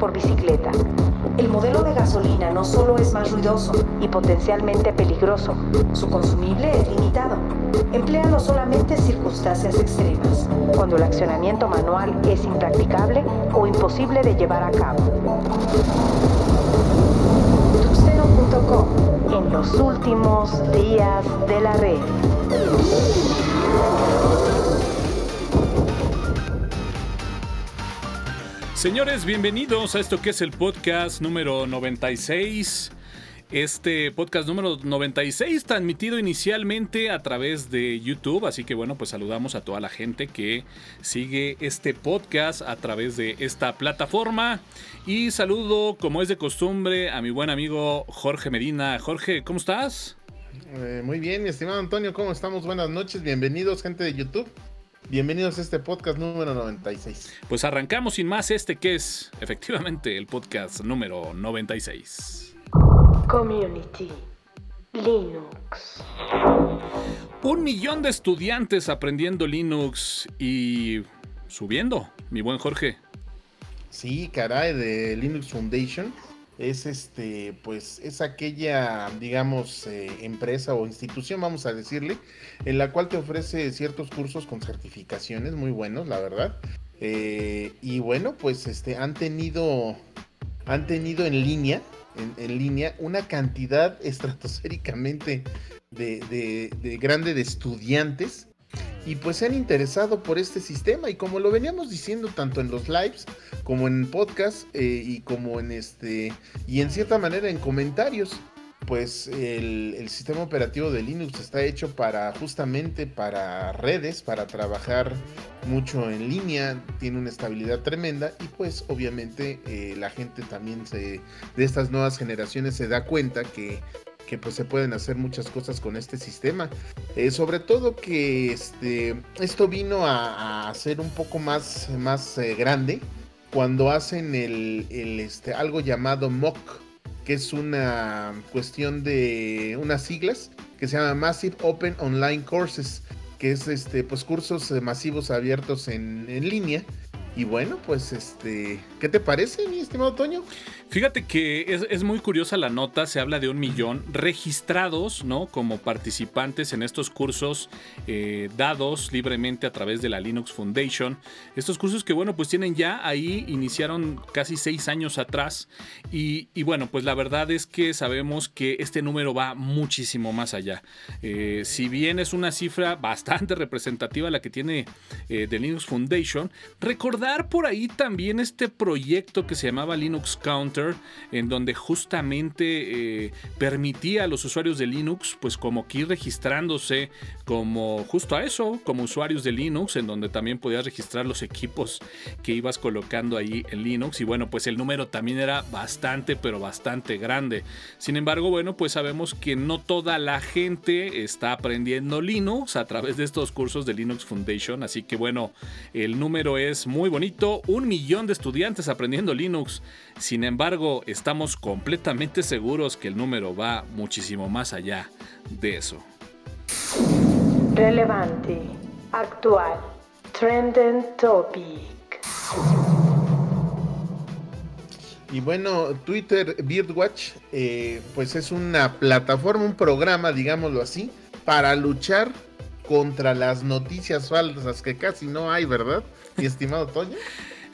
por bicicleta. El modelo de gasolina no solo es más ruidoso y potencialmente peligroso, su consumible es limitado. Empléalo solamente en circunstancias extremas, cuando el accionamiento manual es impracticable o imposible de llevar a cabo. Tuxteno.com en los últimos días de la red. Señores, bienvenidos a esto que es el podcast número 96. Este podcast número 96 transmitido inicialmente a través de YouTube, así que bueno, pues saludamos a toda la gente que sigue este podcast a través de esta plataforma y saludo como es de costumbre a mi buen amigo Jorge Medina. Jorge, ¿cómo estás? Eh, muy bien, mi estimado Antonio, ¿cómo estamos? Buenas noches, bienvenidos gente de YouTube. Bienvenidos a este podcast número 96. Pues arrancamos sin más este que es efectivamente el podcast número 96. Community Linux. Un millón de estudiantes aprendiendo Linux y subiendo, mi buen Jorge. Sí, caray, de Linux Foundation es este, pues es aquella, digamos, eh, empresa o institución, vamos a decirle, en la cual te ofrece ciertos cursos con certificaciones muy buenos, la verdad. Eh, y bueno, pues este, han tenido, han tenido en línea, en, línea, una cantidad estratosféricamente de, de grande de estudiantes y pues se han interesado por este sistema. Y como lo veníamos diciendo tanto en los lives como en podcast eh, y como en este y en cierta manera en comentarios pues el, sistema operativo de Linux está hecho para justamente para redes, para trabajar mucho en línea, tiene una estabilidad tremenda y pues obviamente eh, la gente también se, de estas nuevas generaciones se da cuenta que que pues se pueden hacer muchas cosas con este sistema. Eh, sobre todo que este, esto vino a, ser un poco más, más eh, grande cuando hacen el, este, algo llamado MOOC, que es una cuestión de unas siglas que se llama Massive Open Online Courses, que es este, pues cursos masivos abiertos en, en línea. Y bueno, pues este, ¿qué te parece, mi estimado Toño? Fíjate que es, muy curiosa la nota, se habla de un millón registrados, ¿no? Como participantes en estos cursos eh, dados libremente a través de la Linux Foundation. Estos cursos que, bueno, pues tienen ya ahí, iniciaron casi seis años atrás. Y, bueno, pues la verdad es que sabemos que este número va muchísimo más allá. Eh, si bien es una cifra bastante representativa la que tiene eh, de Linux Foundation, recordar por ahí también este proyecto que se llamaba Linux Counter en donde justamente eh, permitía a los usuarios de Linux, pues como que ir registrándose como justo a eso, como usuarios de Linux, en donde también podías registrar los equipos que ibas colocando ahí en Linux. Y bueno, pues el número también era bastante, pero bastante grande. Sin embargo, bueno, pues sabemos que no toda la gente está aprendiendo Linux a través de estos cursos de Linux Foundation. Así que bueno, el número es muy bonito. Un millón de estudiantes aprendiendo Linux. Sin embargo, estamos completamente seguros que el número va muchísimo más allá de eso. Relevante, actual, trending topic. Y bueno, Twitter Birdwatch, eh, pues es una plataforma, un programa, digámoslo así, para luchar contra las noticias falsas que casi no hay, ¿verdad? Mi estimado Toño.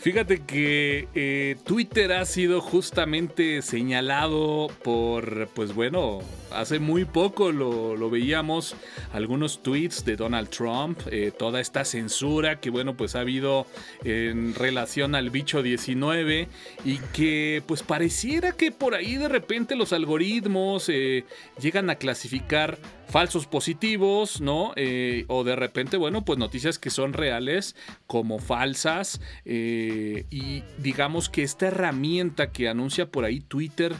Fíjate que eh, Twitter ha sido justamente señalado por, pues bueno, hace muy poco lo, veíamos, algunos tweets de Donald Trump, eh, toda esta censura que bueno, pues ha habido en relación al bicho 19 y que pues pareciera que por ahí de repente los algoritmos eh, llegan a clasificar falsos positivos, ¿no? Eh, o de repente, bueno, pues noticias que son reales como falsas. Y digamos que esta herramienta que anuncia por ahí Twitter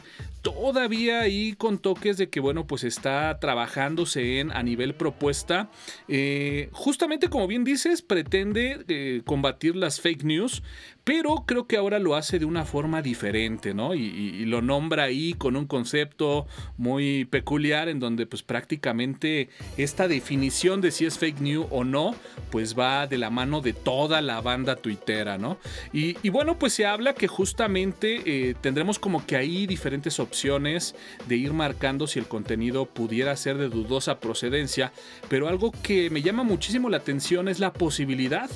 todavía ahí con toques de que, bueno, pues está trabajándose en a nivel propuesta. Eh, justamente como bien dices, pretende combatir las fake news, pero creo que ahora lo hace de una forma diferente, ¿no? Y, lo nombra ahí con un concepto muy peculiar en donde pues prácticamente esta definición de si es fake news o no, pues va de la mano de toda la banda tuitera, ¿no? Y, bueno, pues se habla que justamente eh, tendremos como que ahí diferentes opciones de ir marcando si el contenido pudiera ser de dudosa procedencia, pero algo que me llama muchísimo la atención es la posibilidad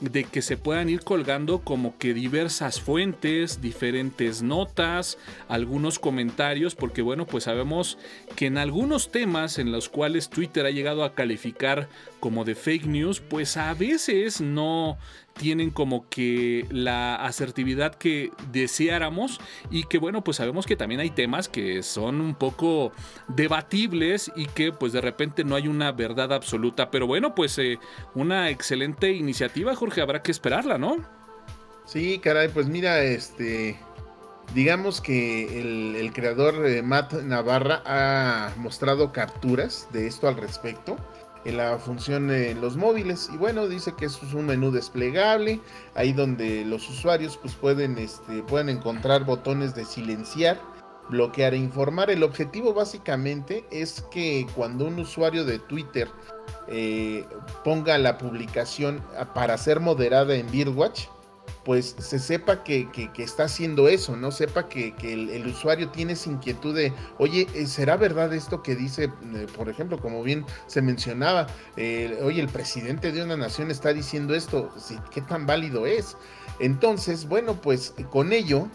de que se puedan ir colgando como que diversas fuentes, diferentes notas, algunos comentarios, porque bueno, pues sabemos que en algunos temas en los cuales Twitter ha llegado a calificar como de fake news, pues a veces no tienen como que la asertividad que deseáramos y que bueno pues sabemos que también hay temas que son un poco debatibles y que pues de repente no hay una verdad absoluta. Pero bueno pues eh, una excelente iniciativa Jorge habrá que esperarla no sí caray pues mira este digamos que el, creador eh, Matt Navarra ha mostrado capturas de esto al respecto en la función en los móviles. Y bueno dice que es un menú desplegable ahí donde los usuarios pues pueden este, pueden encontrar botones de silenciar bloquear e informar. El objetivo básicamente es que cuando un usuario de Twitter eh, ponga la publicación para ser moderada en Birdwatch pues se sepa que, está haciendo eso, ¿no? Sepa que, el, usuario tiene esa inquietud de, oye, eh, ¿será verdad esto que dice, eh, por ejemplo, como bien se mencionaba, eh, oye, el presidente de una nación está diciendo esto, ¿qué tan válido es? Entonces, bueno, pues con ello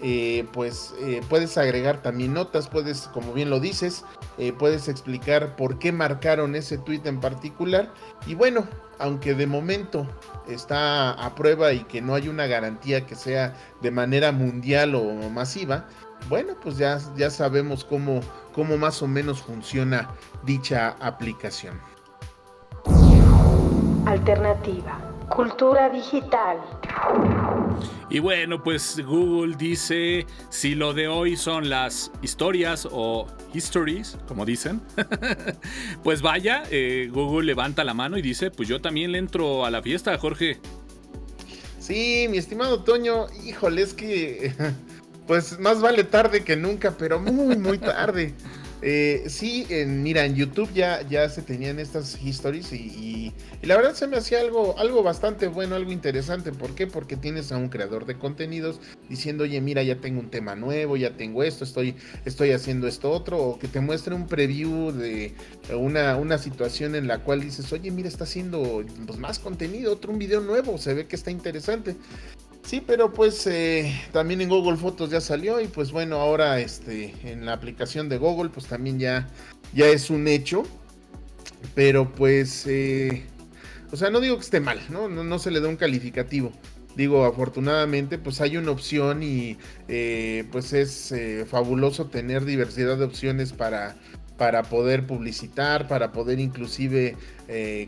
eh, pues eh, puedes agregar también notas, puedes, como bien lo dices, eh, puedes explicar por qué marcaron ese tweet en particular. Y bueno, aunque de momento está a prueba y que no hay una garantía que sea de manera mundial o masiva, bueno, pues ya, ya sabemos cómo, cómo más o menos funciona dicha aplicación. Alternativa. Cultura digital. Y bueno, pues Google dice, si lo de hoy son las historias o histories, como dicen, pues vaya, eh, Google levanta la mano y dice, pues yo también le entro a la fiesta, Jorge. Sí, mi estimado Toño, híjole, es que, pues más vale tarde que nunca, pero muy, muy tarde. Eh, sí, mira, en YouTube ya, ya se tenían estas historias y, la verdad se me hacía algo, algo bastante bueno, algo interesante. ¿Por qué? Porque tienes a un creador de contenidos diciendo, oye, mira, ya tengo un tema nuevo, ya tengo esto, estoy, estoy haciendo esto otro, o que te muestre un preview de una, una situación en la cual dices, oye, mira, está haciendo pues, más contenido, otro un video nuevo, se ve que está interesante. Sí, pero pues eh, también en Google Fotos ya salió y pues bueno, ahora este, en la aplicación de Google pues también ya, ya es un hecho. Pero pues, eh, o sea, no digo que esté mal, ¿no? ¿no? se le da un calificativo. Digo, afortunadamente pues hay una opción y eh, pues es fabuloso tener diversidad de opciones para, para poder publicitar, para poder inclusive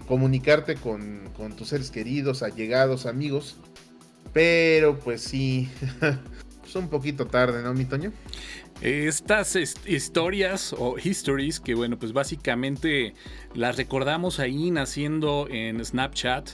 comunicarte con, con tus seres queridos, allegados, amigos. Pero pues sí, es un poquito tarde, ¿no, mi Toño? Estas historias o histories que bueno, pues básicamente las recordamos ahí naciendo en Snapchat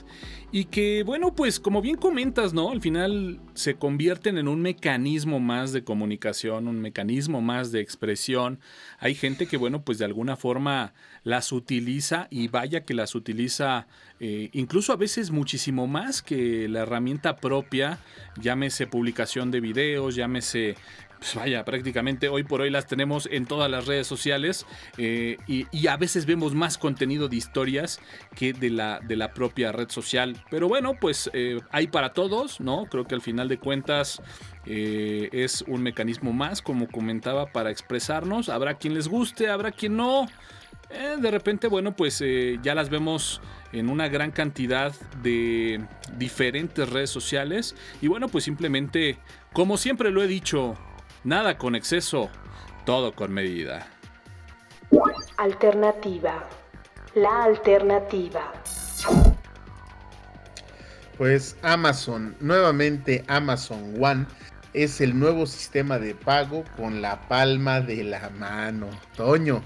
y que bueno, pues como bien comentas, ¿no? Al final se convierten en un mecanismo más de comunicación, un mecanismo más de expresión. Hay gente que bueno, pues de alguna forma las utiliza y vaya que las utiliza eh, incluso a veces muchísimo más que la herramienta propia, llámese publicación de videos, llámese pues vaya, prácticamente hoy por hoy las tenemos en todas las redes sociales eh, y, a veces vemos más contenido de historias que de la, de la propia red social. Pero bueno, pues eh, hay para todos, ¿no? Creo que al final de cuentas eh, es un mecanismo más, como comentaba, para expresarnos. Habrá quien les guste, habrá quien no. de repente, bueno, pues ya las vemos en una gran cantidad de diferentes redes sociales. Y bueno, pues simplemente, como siempre lo he dicho, Nada con exceso, todo con medida. Alternativa. La alternativa. Pues Amazon, nuevamente Amazon One es el nuevo sistema de pago con la palma de la mano. Toño.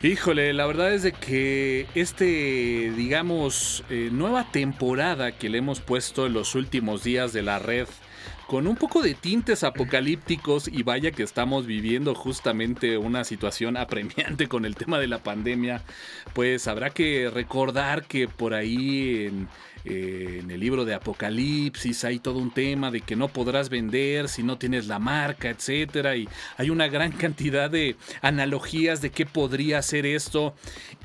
Híjole, la verdad es de que este, digamos, eh, nueva temporada que le hemos puesto en los últimos días de la red con un poco de tintes apocalípticos y vaya que estamos viviendo justamente una situación apremiante con el tema de la pandemia, pues habrá que recordar que por ahí en eh, en el libro de Apocalipsis hay todo un tema de que no podrás vender si no tienes la marca, etcétera, y hay una gran cantidad de analogías de qué podría ser esto.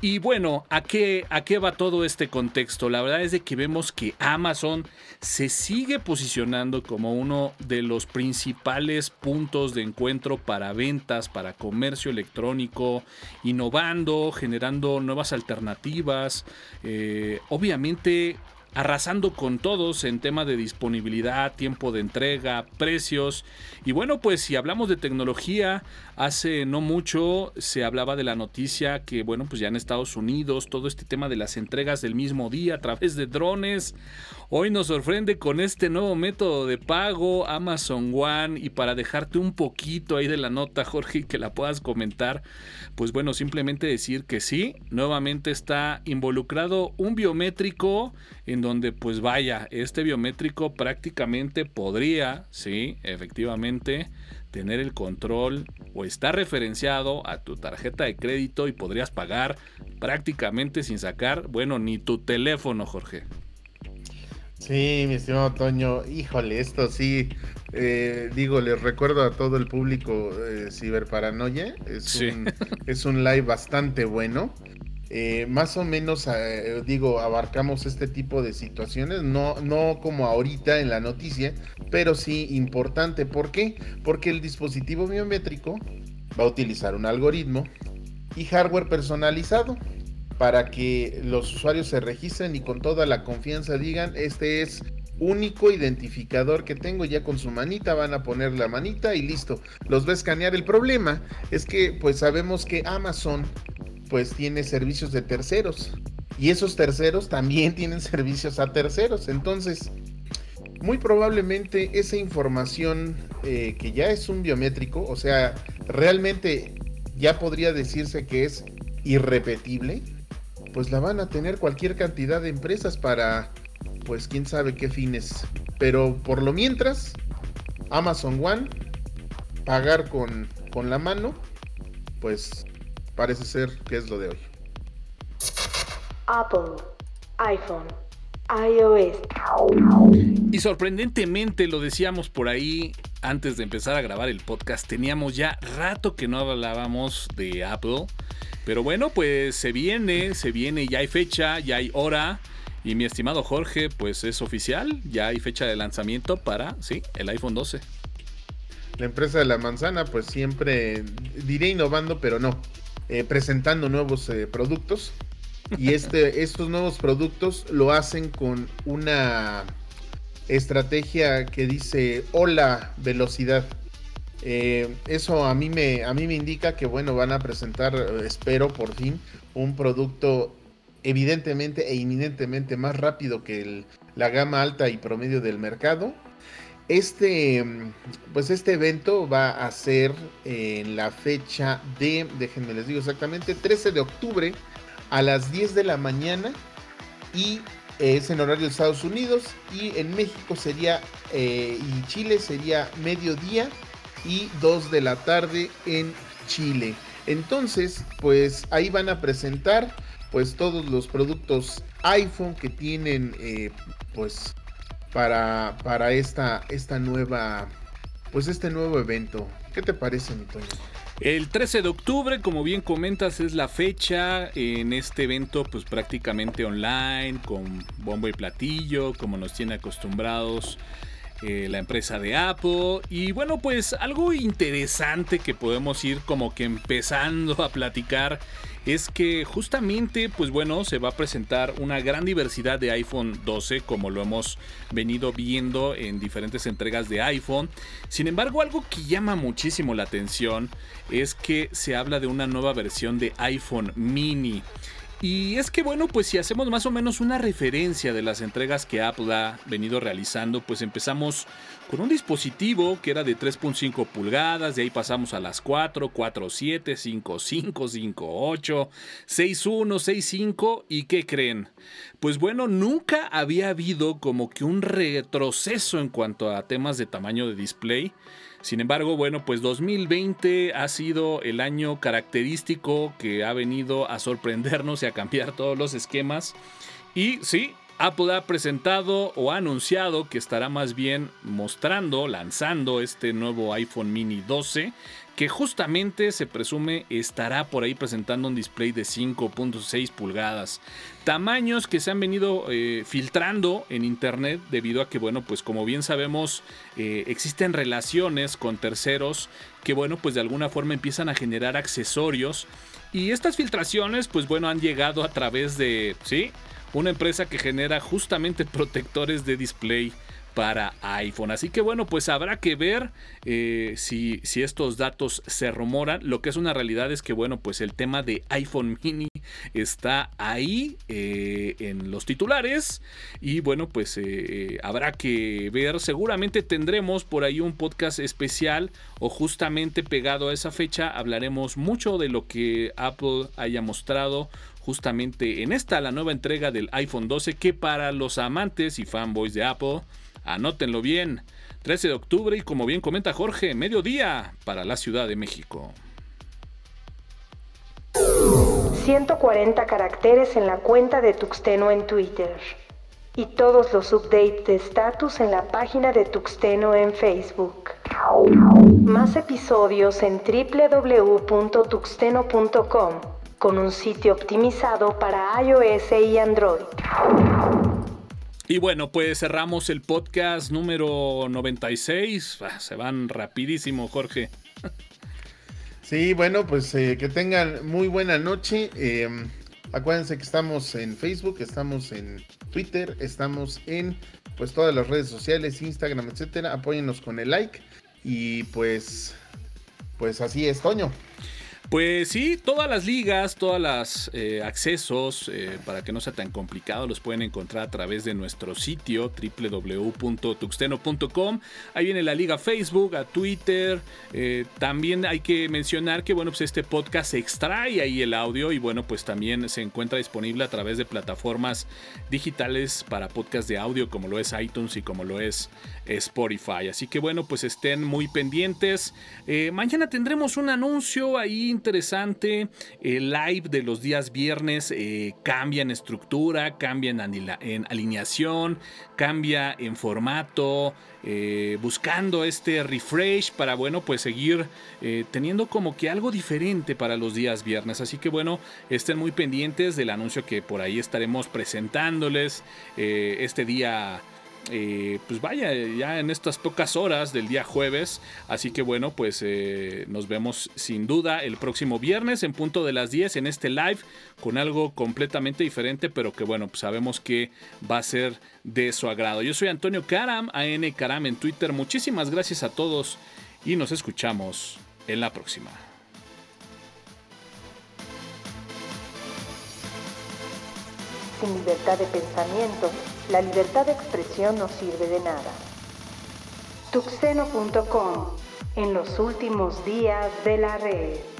Y bueno, ¿a qué, ¿a qué va todo este contexto? La verdad es de que vemos que Amazon se sigue posicionando como uno de los principales puntos de encuentro para ventas, para comercio electrónico, innovando, generando nuevas alternativas. Eh, obviamente arrasando con todos en tema de disponibilidad, tiempo de entrega, precios. Y bueno, pues si hablamos de tecnología, hace no mucho se hablaba de la noticia que, bueno, pues ya en Estados Unidos todo este tema de las entregas del mismo día a través de drones Hoy nos sorprende con este nuevo método de pago, Amazon One, y para dejarte un poquito ahí de la nota, Jorge, que la puedas comentar, pues bueno, simplemente decir que sí, nuevamente está involucrado un biométrico en donde pues vaya, este biométrico prácticamente podría, sí, efectivamente, tener el control o está referenciado a tu tarjeta de crédito y podrías pagar prácticamente sin sacar, bueno, ni tu teléfono, Jorge. Sí, mi estimado Toño, híjole, esto sí, eh, digo, les recuerdo a todo el público eh, Ciberparanoia, es, un, es un live bastante bueno. Eh, más o menos, eh, digo, abarcamos este tipo de situaciones, no, no como ahorita en la noticia, pero sí importante. ¿Por qué? Porque el dispositivo biométrico va a utilizar un algoritmo y hardware personalizado para que los usuarios se registren y con toda la confianza digan, este es único identificador que tengo ya con su manita, van a poner la manita y listo, los va a escanear. El problema es que pues sabemos que Amazon pues tiene servicios de terceros y esos terceros también tienen servicios a terceros, entonces muy probablemente esa información eh, que ya es un biométrico, o sea, realmente ya podría decirse que es irrepetible, pues la van a tener cualquier cantidad de empresas para, pues quién sabe qué fines. Pero por lo mientras, Amazon One, pagar con, con la mano, pues parece ser que es lo de hoy. Apple, iPhone, iOS. Y sorprendentemente, lo decíamos por ahí antes de empezar a grabar el podcast, teníamos ya rato que no hablábamos de Apple. Pero bueno, pues se viene, se viene, ya hay fecha, ya hay hora. Y mi estimado Jorge, pues es oficial, ya hay fecha de lanzamiento para, sí, el iPhone 12. La empresa de la manzana, pues siempre, diré innovando, pero no, eh, presentando nuevos eh, productos. Y este, estos nuevos productos lo hacen con una estrategia que dice hola velocidad. Eh, eso a mí, me, a mí me indica que bueno, van a presentar, espero por fin, un producto evidentemente e inminentemente más rápido que la gama alta y promedio del mercado. Este, pues este evento va a ser en la fecha de, déjenme les digo exactamente, 13 de octubre a las 10 de la mañana y es en horario de Estados Unidos y en México sería eh, y Chile sería mediodía y 2 de la tarde en Chile. Entonces, pues ahí van a presentar pues todos los productos iPhone que tienen eh, pues para, para esta, esta nueva pues este nuevo evento. ¿Qué te parece, mi? El 13 de octubre, como bien comentas, es la fecha en este evento, pues prácticamente online, con bombo y platillo, como nos tiene acostumbrados eh, la empresa de Apple. Y bueno, pues algo interesante que podemos ir como que empezando a platicar es que justamente, pues bueno, se va a presentar una gran diversidad de iPhone 12 como lo hemos venido viendo en diferentes entregas de iPhone. Sin embargo, algo que llama muchísimo la atención es que se habla de una nueva versión de iPhone mini. Y es que bueno, pues si hacemos más o menos una referencia de las entregas que Apple ha venido realizando, pues empezamos con un dispositivo que era de 3.5 pulgadas, de ahí pasamos a las 4, 4.7, 5.5, 5.8, 6.1, 6.5 y ¿qué creen? Pues bueno, nunca había habido como que un retroceso en cuanto a temas de tamaño de display. Sin embargo, bueno, pues 2020 ha sido el año característico que ha venido a sorprendernos y a cambiar todos los esquemas. Y sí, Apple ha presentado o ha anunciado que estará más bien mostrando, lanzando este nuevo iPhone mini 12 que justamente se presume estará por ahí presentando un display de 5.6 pulgadas. Tamaños que se han venido eh, filtrando en internet debido a que, bueno, pues como bien sabemos, eh, existen relaciones con terceros que, bueno, pues de alguna forma empiezan a generar accesorios. Y estas filtraciones, pues bueno, han llegado a través de, ¿sí? Una empresa que genera justamente protectores de display para iPhone. Así que bueno, pues habrá que ver eh, si, si, estos datos se rumoran. Lo que es una realidad es que bueno, pues el tema de iPhone mini está ahí eh, en los titulares. Y bueno, pues eh, habrá que ver. Seguramente tendremos por ahí un podcast especial o justamente pegado a esa fecha hablaremos mucho de lo que Apple haya mostrado justamente en esta, la nueva entrega del iPhone 12, que para los amantes y fanboys de Apple, Anótenlo bien. 13 de octubre y como bien comenta Jorge, mediodía para la Ciudad de México. 140 caracteres en la cuenta de Tuxteno en Twitter. Y todos los updates de status en la página de Tuxteno en Facebook. Más episodios en www.tuxteno.com con un sitio optimizado para iOS y Android. Y bueno, pues cerramos el podcast número 96. Ah, se van rapidísimo, Jorge. Sí, bueno, pues eh, que tengan muy buena noche. Em, acuérdense que estamos en Facebook, estamos en Twitter, estamos en pues todas las redes sociales, Instagram, etcétera. Apóyennos con el like. Y pues, pues así es, Toño. Pues sí, todas las ligas, todos los eh, accesos, eh, para que no sea tan complicado, los pueden encontrar a través de nuestro sitio www.tuxteno.com. Ahí viene la liga Facebook, a Twitter. Eh, también hay que mencionar que, bueno, pues este podcast extrae ahí el audio y, bueno, pues también se encuentra disponible a través de plataformas digitales para podcast de audio, como lo es iTunes y como lo es Spotify. Así que, bueno, pues estén muy pendientes. mañana tendremos un anuncio ahí interesante. El live de los días viernes eh, cambia en estructura, cambia en, alineación, cambia en formato, eh, buscando este refresh para, bueno, pues seguir eh, teniendo como que algo diferente para los días viernes. Así que, bueno, estén muy pendientes del anuncio que por ahí estaremos presentándoles este día eh, pues vaya, ya en estas pocas horas del día jueves. Así que bueno, pues eh, nos vemos sin duda el próximo viernes en punto de las 10 en este live con algo completamente diferente, pero que bueno, pues sabemos que va a ser de su agrado. Yo soy Antonio Karam, AN Karam en Twitter. Muchísimas gracias a todos y nos escuchamos en la próxima. Sin libertad de pensamiento la libertad de expresión no sirve de nada. Tuxeno.com, en los últimos días de la red.